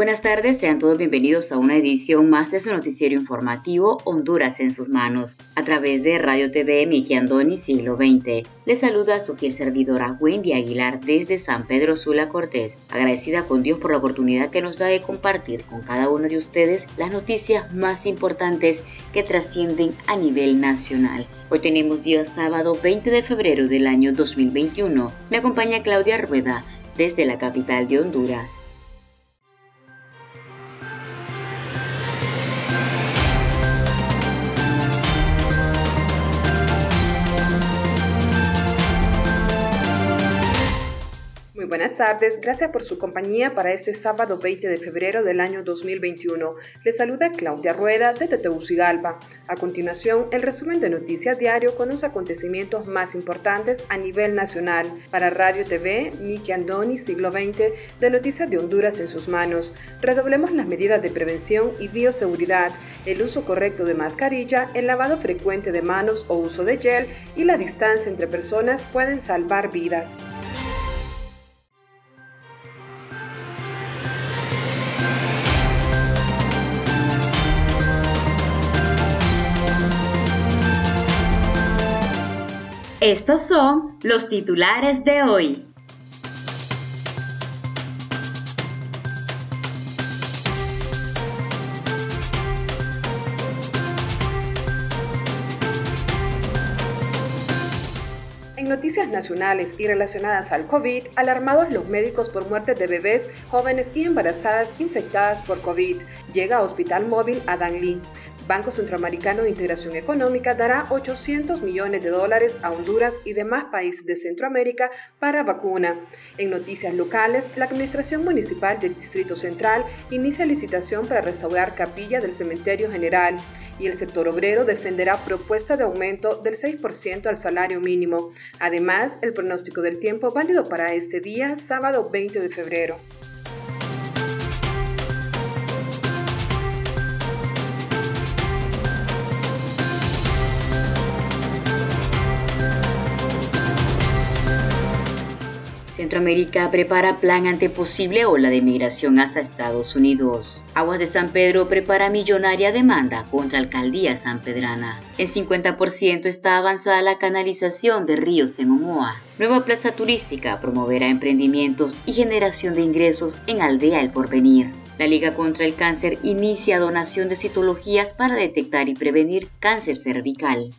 Buenas tardes, sean todos bienvenidos a una edición más de su noticiero informativo Honduras en sus manos, a través de Radio TV Miki Andoni Siglo XX. Les saluda su fiel servidora Wendy Aguilar desde San Pedro Sula Cortés, agradecida con Dios por la oportunidad que nos da de compartir con cada uno de ustedes las noticias más importantes que trascienden a nivel nacional. Hoy tenemos día sábado 20 de febrero del año 2021. Me acompaña Claudia Rueda desde la capital de Honduras. Buenas tardes, gracias por su compañía para este sábado 20 de febrero del año 2021. Les saluda Claudia Rueda de Tetegucigalpa. A continuación, el resumen de Noticias Diario con los acontecimientos más importantes a nivel nacional. Para Radio TV, Miki Andoni, siglo XX, de Noticias de Honduras en sus manos. Redoblemos las medidas de prevención y bioseguridad, el uso correcto de mascarilla, el lavado frecuente de manos o uso de gel y la distancia entre personas pueden salvar vidas. Estos son los titulares de hoy. En noticias nacionales y relacionadas al COVID, alarmados los médicos por muertes de bebés, jóvenes y embarazadas infectadas por COVID. Llega a Hospital Móvil a Danlí. Banco Centroamericano de Integración Económica dará 800 millones de dólares a Honduras y demás países de Centroamérica para vacuna. En noticias locales, la Administración Municipal del Distrito Central inicia licitación para restaurar capilla del Cementerio General y el sector obrero defenderá propuesta de aumento del 6% al salario mínimo. Además, el pronóstico del tiempo válido para este día, sábado 20 de febrero. Centroamérica prepara plan ante posible ola de migración hacia Estados Unidos. Aguas de San Pedro prepara millonaria demanda contra Alcaldía San Pedrana. En 50% está avanzada la canalización de ríos en Omoa. Nueva plaza turística promoverá emprendimientos y generación de ingresos en Aldea El Porvenir. La Liga contra el Cáncer inicia donación de citologías para detectar y prevenir cáncer cervical.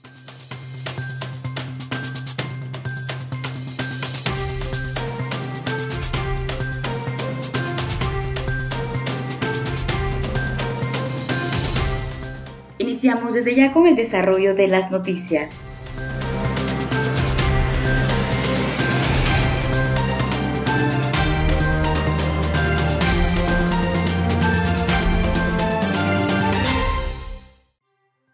Iniciamos desde ya con el desarrollo de las noticias.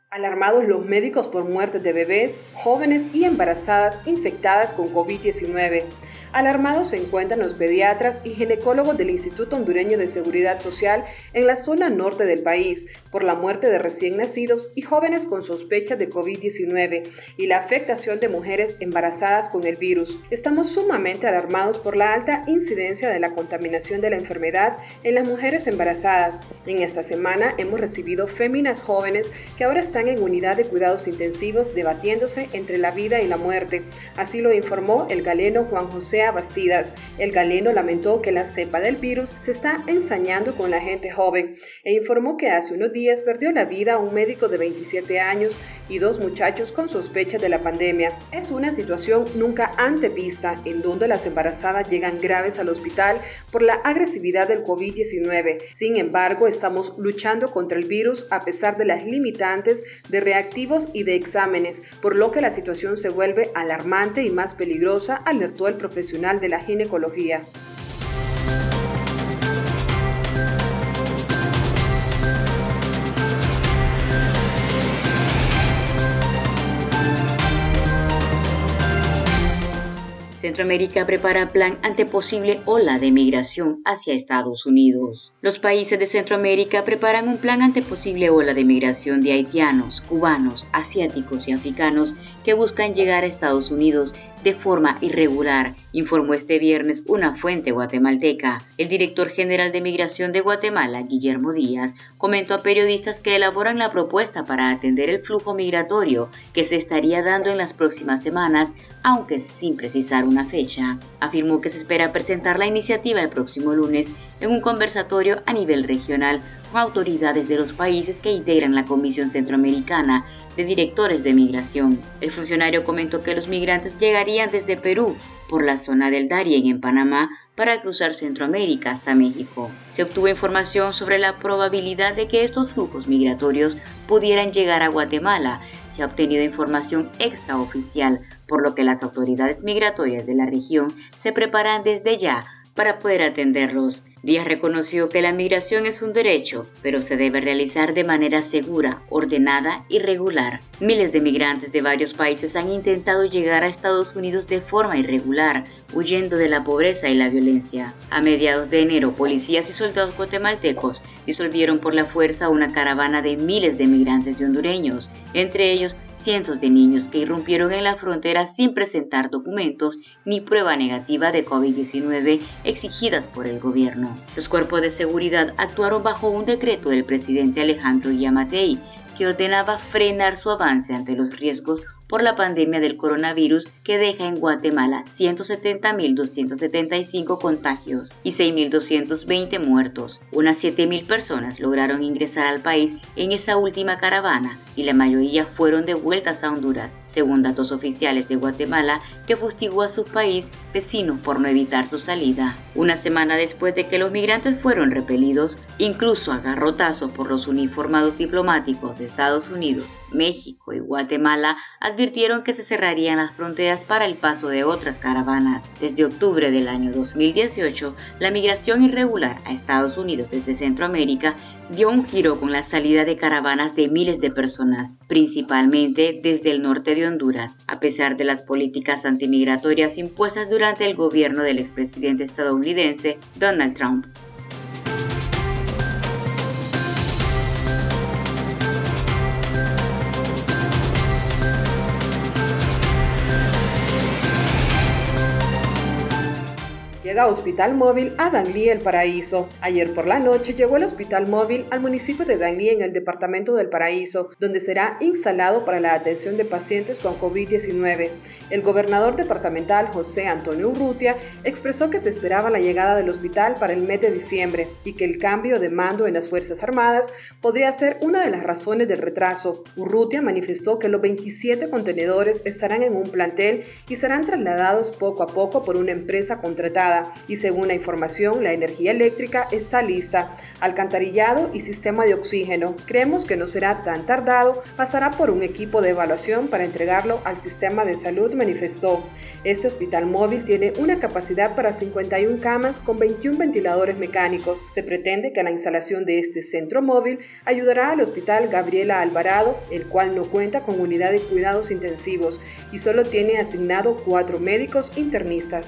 Alarmados los médicos por muertes de bebés, jóvenes y embarazadas infectadas con COVID-19. Alarmados se encuentran los pediatras y ginecólogos del Instituto Hondureño de Seguridad Social en la zona norte del país por la muerte de recién nacidos y jóvenes con sospechas de COVID-19 y la afectación de mujeres embarazadas con el virus. Estamos sumamente alarmados por la alta incidencia de la contaminación de la enfermedad en las mujeres embarazadas. En esta semana hemos recibido féminas jóvenes que ahora están en unidad de cuidados intensivos debatiéndose entre la vida y la muerte. Así lo informó el galeno Juan José Bastidas. El galeno lamentó que la cepa del virus se está ensañando con la gente joven e informó que hace unos días perdió la vida un médico de 27 años y dos muchachos con sospecha de la pandemia. Es una situación nunca antevista en donde las embarazadas llegan graves al hospital por la agresividad del COVID-19. Sin embargo, estamos luchando contra el virus a pesar de las limitantes de reactivos y de exámenes, por lo que la situación se vuelve alarmante y más peligrosa, alertó el profesional de la ginecología. Centroamérica prepara plan ante posible ola de migración hacia Estados Unidos. Los países de Centroamérica preparan un plan ante posible ola de migración de haitianos, cubanos, asiáticos y africanos que buscan llegar a Estados Unidos de forma irregular, informó este viernes una fuente guatemalteca. El director general de Migración de Guatemala, Guillermo Díaz, comentó a periodistas que elaboran la propuesta para atender el flujo migratorio que se estaría dando en las próximas semanas, aunque sin precisar una fecha. Afirmó que se espera presentar la iniciativa el próximo lunes en un conversatorio a nivel regional con autoridades de los países que integran la Comisión Centroamericana de directores de migración. El funcionario comentó que los migrantes llegarían desde Perú por la zona del Darién en Panamá para cruzar Centroamérica hasta México. Se obtuvo información sobre la probabilidad de que estos flujos migratorios pudieran llegar a Guatemala. Se ha obtenido información extraoficial, por lo que las autoridades migratorias de la región se preparan desde ya para poder atenderlos. Díaz reconoció que la migración es un derecho, pero se debe realizar de manera segura, ordenada y regular. Miles de migrantes de varios países han intentado llegar a Estados Unidos de forma irregular, huyendo de la pobreza y la violencia. A mediados de enero, policías y soldados guatemaltecos disolvieron por la fuerza una caravana de miles de migrantes de hondureños, entre ellos cientos de niños que irrumpieron en la frontera sin presentar documentos ni prueba negativa de COVID-19 exigidas por el gobierno. Los cuerpos de seguridad actuaron bajo un decreto del presidente Alejandro Yamatei que ordenaba frenar su avance ante los riesgos por la pandemia del coronavirus que deja en Guatemala 170.275 contagios y 6.220 muertos. Unas 7.000 personas lograron ingresar al país en esa última caravana y la mayoría fueron devueltas a Honduras según datos oficiales de Guatemala, que fustigó a su país vecino por no evitar su salida. Una semana después de que los migrantes fueron repelidos, incluso a garrotazos por los uniformados diplomáticos de Estados Unidos, México y Guatemala, advirtieron que se cerrarían las fronteras para el paso de otras caravanas. Desde octubre del año 2018, la migración irregular a Estados Unidos desde Centroamérica dio un giro con la salida de caravanas de miles de personas, principalmente desde el norte de Honduras, a pesar de las políticas antimigratorias impuestas durante el gobierno del expresidente estadounidense Donald Trump. Hospital Móvil a Danlí El Paraíso. Ayer por la noche llegó el Hospital Móvil al municipio de Danlí en el departamento del Paraíso, donde será instalado para la atención de pacientes con COVID-19. El gobernador departamental José Antonio Urrutia expresó que se esperaba la llegada del hospital para el mes de diciembre y que el cambio de mando en las Fuerzas Armadas podría ser una de las razones del retraso. Urrutia manifestó que los 27 contenedores estarán en un plantel y serán trasladados poco a poco por una empresa contratada y según la información la energía eléctrica está lista, alcantarillado y sistema de oxígeno. Creemos que no será tan tardado, pasará por un equipo de evaluación para entregarlo al sistema de salud, manifestó. Este hospital móvil tiene una capacidad para 51 camas con 21 ventiladores mecánicos. Se pretende que la instalación de este centro móvil ayudará al hospital Gabriela Alvarado, el cual no cuenta con unidad de cuidados intensivos y solo tiene asignado cuatro médicos internistas.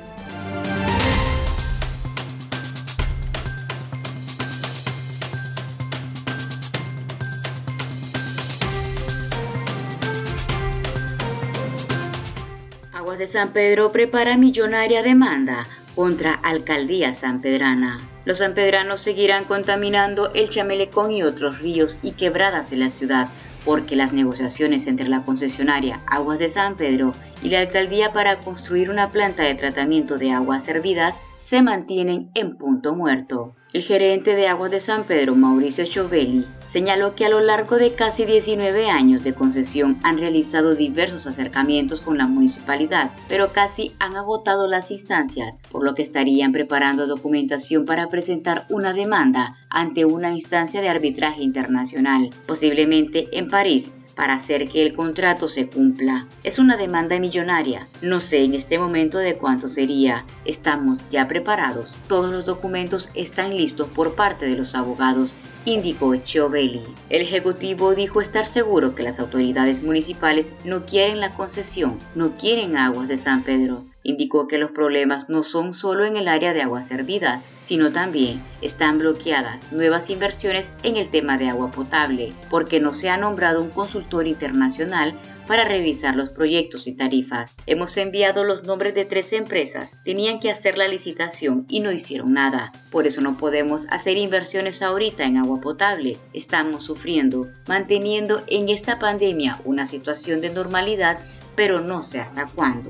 De San Pedro prepara millonaria demanda contra Alcaldía Sanpedrana. Los sanpedranos seguirán contaminando el Chamelecón y otros ríos y quebradas de la ciudad porque las negociaciones entre la concesionaria Aguas de San Pedro y la alcaldía para construir una planta de tratamiento de aguas servidas se mantienen en punto muerto. El gerente de Aguas de San Pedro, Mauricio Chovelli, señaló que a lo largo de casi 19 años de concesión han realizado diversos acercamientos con la municipalidad, pero casi han agotado las instancias, por lo que estarían preparando documentación para presentar una demanda ante una instancia de arbitraje internacional, posiblemente en París, para hacer que el contrato se cumpla. Es una demanda millonaria. No sé en este momento de cuánto sería. Estamos ya preparados. Todos los documentos están listos por parte de los abogados indicó Chiobelli. El Ejecutivo dijo estar seguro que las autoridades municipales no quieren la concesión, no quieren aguas de San Pedro. Indicó que los problemas no son solo en el área de agua servida, sino también están bloqueadas nuevas inversiones en el tema de agua potable, porque no se ha nombrado un consultor internacional para revisar los proyectos y tarifas. Hemos enviado los nombres de tres empresas, tenían que hacer la licitación y no hicieron nada. Por eso no podemos hacer inversiones ahorita en agua potable. Estamos sufriendo, manteniendo en esta pandemia una situación de normalidad, pero no sé hasta cuándo.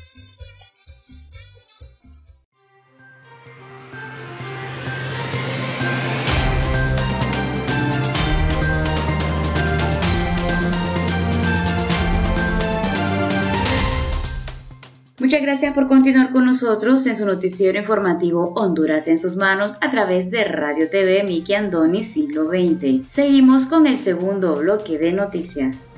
Muchas gracias por continuar con nosotros en su noticiero informativo Honduras en sus manos a través de Radio TV Miki Andoni Siglo XX. Seguimos con el segundo bloque de noticias.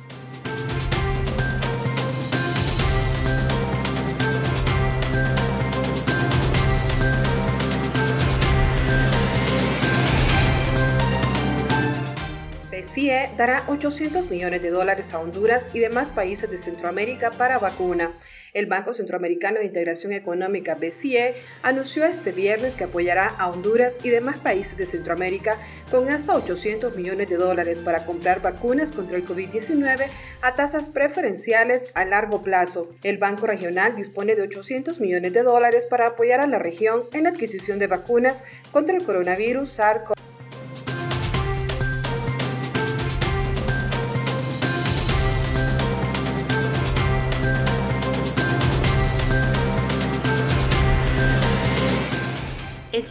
BCE dará 800 millones de dólares a Honduras y demás países de Centroamérica para vacuna. El Banco Centroamericano de Integración Económica, BCE, anunció este viernes que apoyará a Honduras y demás países de Centroamérica con hasta 800 millones de dólares para comprar vacunas contra el COVID-19 a tasas preferenciales a largo plazo. El Banco Regional dispone de 800 millones de dólares para apoyar a la región en la adquisición de vacunas contra el coronavirus SARS-CoV-2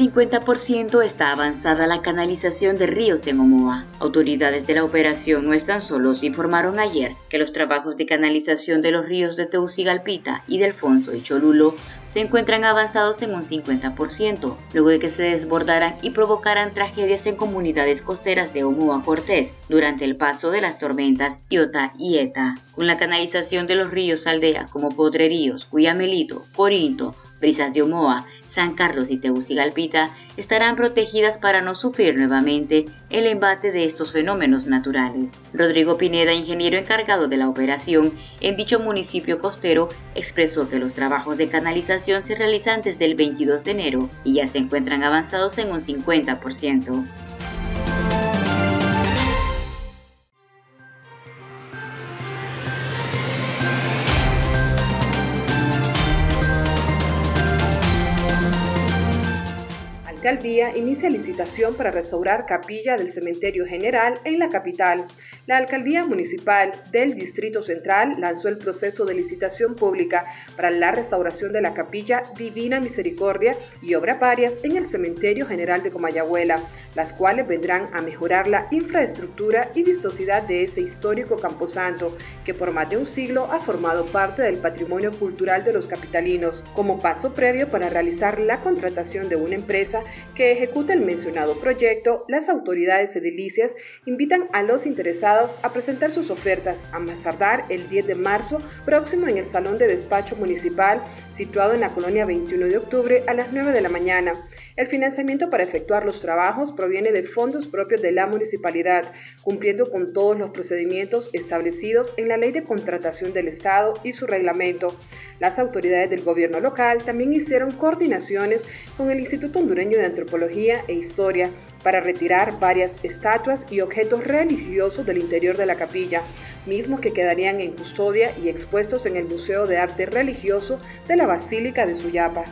50% está avanzada la canalización de ríos en Omoa. Autoridades de la operación No Están Solos informaron ayer que los trabajos de canalización de los ríos de Teucigalpita y de Alfonso y Cholulo se encuentran avanzados en un 50%, luego de que se desbordaran y provocaran tragedias en comunidades costeras de Omoa Cortés durante el paso de las tormentas Iota y Eta. Con la canalización de los ríos aldeas como Podreríos, Cuyamelito, Corinto, Brisas de Omoa, San Carlos y Tegucigalpita estarán protegidas para no sufrir nuevamente el embate de estos fenómenos naturales. Rodrigo Pineda, ingeniero encargado de la operación en dicho municipio costero, expresó que los trabajos de canalización se realizan desde el 22 de enero y ya se encuentran avanzados en un 50%. Alcaldía inicia licitación para restaurar capilla del cementerio general en la capital. La alcaldía municipal del Distrito Central lanzó el proceso de licitación pública para la restauración de la capilla Divina Misericordia y obra parias en el cementerio general de Comayagüela, las cuales vendrán a mejorar la infraestructura y vistosidad de ese histórico camposanto que por más de un siglo ha formado parte del patrimonio cultural de los capitalinos, como paso previo para realizar la contratación de una empresa que ejecuta el mencionado proyecto, las autoridades edilicias invitan a los interesados a presentar sus ofertas a más tardar el 10 de marzo próximo en el Salón de Despacho Municipal situado en la colonia 21 de octubre a las 9 de la mañana. El financiamiento para efectuar los trabajos proviene de fondos propios de la municipalidad, cumpliendo con todos los procedimientos establecidos en la Ley de Contratación del Estado y su reglamento. Las autoridades del gobierno local también hicieron coordinaciones con el Instituto Hondureño de Antropología e Historia para retirar varias estatuas y objetos religiosos del interior de la capilla, mismos que quedarían en custodia y expuestos en el Museo de Arte Religioso de la Basílica de Suyapa.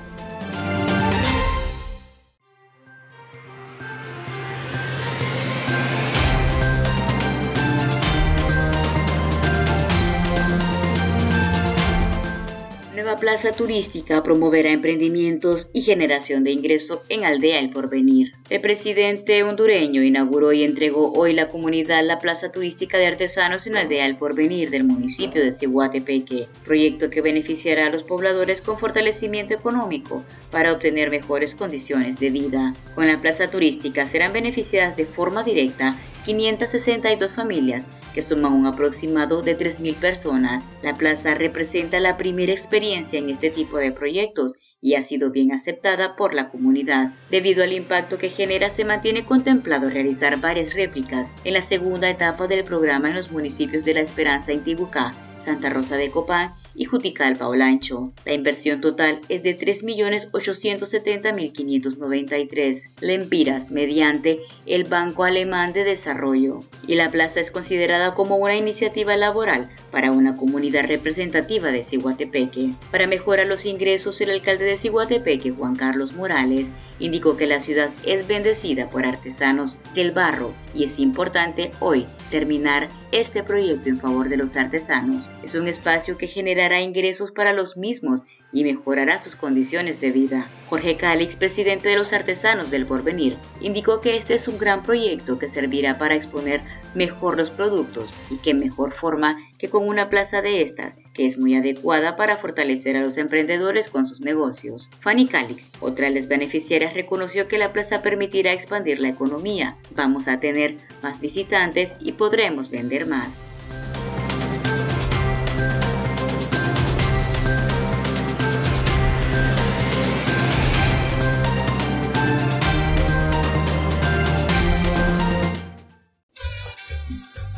Plaza turística promoverá emprendimientos y generación de ingreso en Aldea El Porvenir. El presidente hondureño inauguró y entregó hoy la comunidad la plaza turística de artesanos en Aldea El Porvenir del municipio de Cihuatepeque, proyecto que beneficiará a los pobladores con fortalecimiento económico para obtener mejores condiciones de vida. Con la plaza turística serán beneficiadas de forma directa 562 familias que suman un aproximado de 3.000 personas. La plaza representa la primera experiencia en este tipo de proyectos y ha sido bien aceptada por la comunidad. Debido al impacto que genera, se mantiene contemplado realizar varias réplicas en la segunda etapa del programa en los municipios de La Esperanza, Intibucá, Santa Rosa de Copán y Juticalpa Olancho. La inversión total es de 3.870.593 lempiras mediante el Banco Alemán de Desarrollo y la plaza es considerada como una iniciativa laboral para una comunidad representativa de Ciguatepeque. Para mejorar los ingresos, el alcalde de Ciguatepeque, Juan Carlos Morales, indicó que la ciudad es bendecida por artesanos del barro y es importante hoy terminar este proyecto en favor de los artesanos. Es un espacio que generará ingresos para los mismos y mejorará sus condiciones de vida. Jorge Calix, presidente de los artesanos del porvenir, indicó que este es un gran proyecto que servirá para exponer mejor los productos y que mejor forma que con una plaza de estas que es muy adecuada para fortalecer a los emprendedores con sus negocios. Fanny Calix, otra de las beneficiarias, reconoció que la plaza permitirá expandir la economía. Vamos a tener más visitantes y podremos vender más.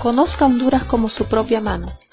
Conozca Honduras como su propia mano.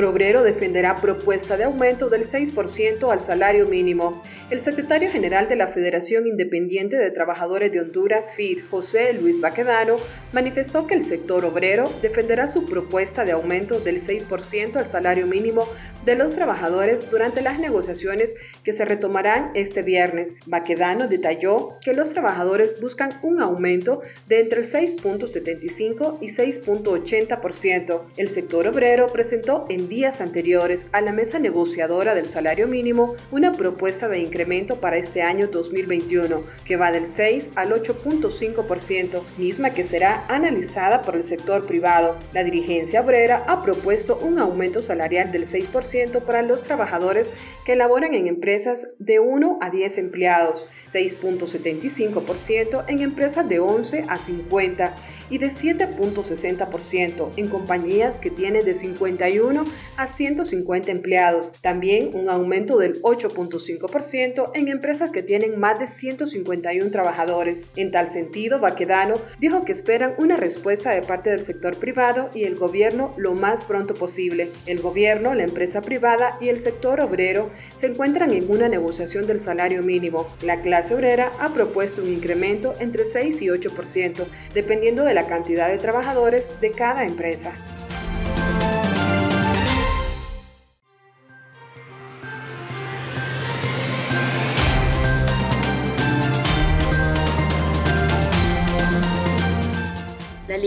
Sector obrero defenderá propuesta de aumento del 6% al salario mínimo. El secretario general de la Federación Independiente de Trabajadores de Honduras, FIT, José Luis Baquedano, manifestó que el sector obrero defenderá su propuesta de aumento del 6% al salario mínimo de los trabajadores durante las negociaciones que se retomarán este viernes. Baquedano detalló que los trabajadores buscan un aumento de entre el 6.75 y 6.80%. El sector obrero presentó en días anteriores a la mesa negociadora del salario mínimo una propuesta de incremento para este año 2021 que va del 6 al 8.5%, misma que será analizada por el sector privado. La dirigencia obrera ha propuesto un aumento salarial del 6% para los trabajadores que laboran en empresas de 1 a 10 empleados, 6.75% en empresas de 11 a 50 y de 7.60% en compañías que tienen de 51 a 150 empleados. También un aumento del 8.5% en empresas que tienen más de 151 trabajadores. En tal sentido, Baquedano dijo que esperan una respuesta de parte del sector privado y el gobierno lo más pronto posible. El gobierno, la empresa privada y el sector obrero se encuentran en una negociación del salario mínimo. La clase obrera ha propuesto un incremento entre 6 y 8%, dependiendo de la cantidad de trabajadores de cada empresa.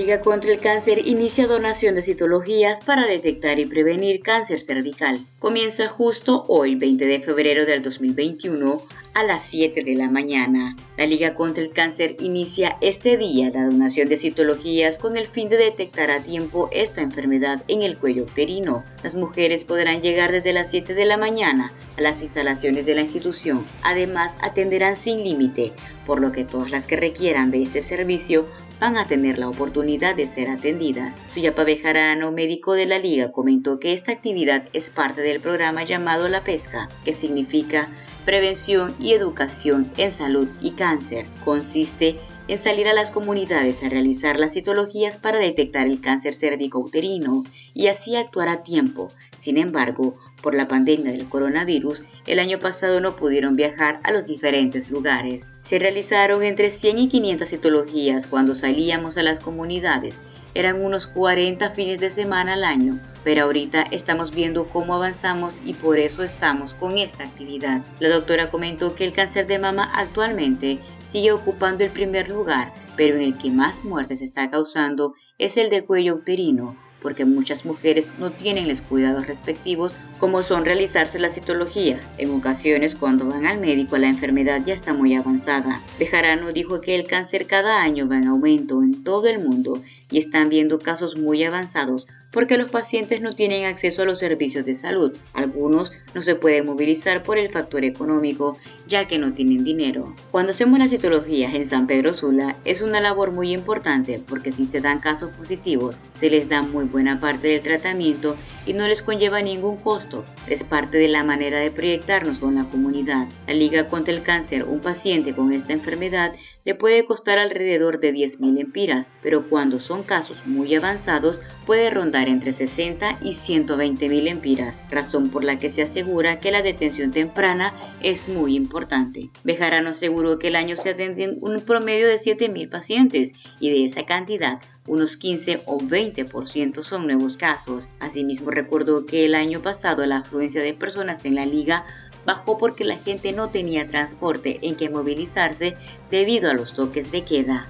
Liga contra el Cáncer inicia donación de citologías para detectar y prevenir cáncer cervical. Comienza justo hoy, 20 de febrero del 2021, a las 7 de la mañana. La Liga contra el Cáncer inicia este día la donación de citologías con el fin de detectar a tiempo esta enfermedad en el cuello uterino. Las mujeres podrán llegar desde las 7 de la mañana a las instalaciones de la institución. Además, atenderán sin límite, por lo que todas las que requieran de este servicio van a tener la oportunidad de ser atendidas. Suyapa Bejarano, médico de la liga, comentó que esta actividad es parte del programa llamado La Pesca, que significa prevención y educación en salud y cáncer. Consiste en salir a las comunidades a realizar las citologías para detectar el cáncer cérvico-uterino y así actuar a tiempo. Sin embargo, por la pandemia del coronavirus, el año pasado no pudieron viajar a los diferentes lugares. Se realizaron entre 100 y 500 citologías cuando salíamos a las comunidades. Eran unos 40 fines de semana al año, pero ahorita estamos viendo cómo avanzamos y por eso estamos con esta actividad. La doctora comentó que el cáncer de mama actualmente sigue ocupando el primer lugar, pero en el que más muertes está causando es el de cuello uterino, porque muchas mujeres no tienen los cuidados respectivos como son realizarse la citología. En ocasiones cuando van al médico la enfermedad ya está muy avanzada. Bejarano dijo que el cáncer cada año va en aumento en todo el mundo y están viendo casos muy avanzados porque los pacientes no tienen acceso a los servicios de salud. Algunos no se pueden movilizar por el factor económico, ya que no tienen dinero. Cuando hacemos las citologías en San Pedro Sula es una labor muy importante porque si se dan casos positivos, se les da muy buena parte del tratamiento y no les conlleva ningún costo. Es parte de la manera de proyectarnos con la comunidad. La Liga contra el Cáncer, un paciente con esta enfermedad le puede costar alrededor de 10.000 empiras, pero cuando son casos muy avanzados puede rondar entre 60 y 120.000 empiras, razón por la que se asegura que la detención temprana es muy importante. Bejarano aseguró que el año se atienden un promedio de 7.000 pacientes y de esa cantidad unos 15 o 20% son nuevos casos. Asimismo recordó que el año pasado la afluencia de personas en la liga bajó porque la gente no tenía transporte en que movilizarse debido a los toques de queda.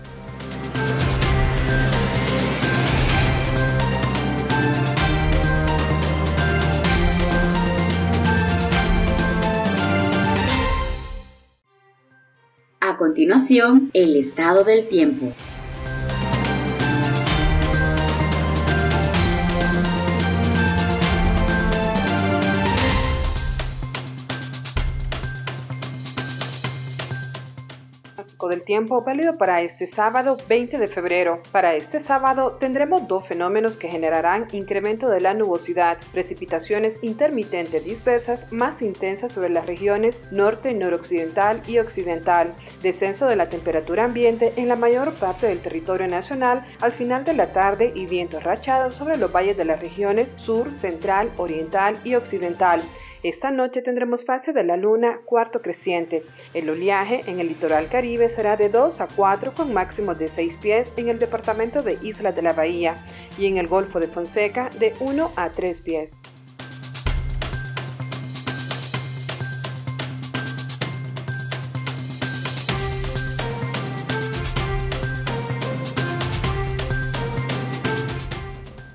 A continuación, el estado del tiempo. Del tiempo válido para este sábado 20 de febrero. Para este sábado tendremos dos fenómenos que generarán incremento de la nubosidad, precipitaciones intermitentes dispersas más intensas sobre las regiones norte, noroccidental y occidental, descenso de la temperatura ambiente en la mayor parte del territorio nacional al final de la tarde y vientos rachados sobre los valles de las regiones sur, central, oriental y occidental. Esta noche tendremos fase de la luna cuarto creciente. El oleaje en el litoral caribe será de 2 a 4 con máximos de 6 pies en el departamento de Islas de la Bahía y en el Golfo de Fonseca de 1 a 3 pies.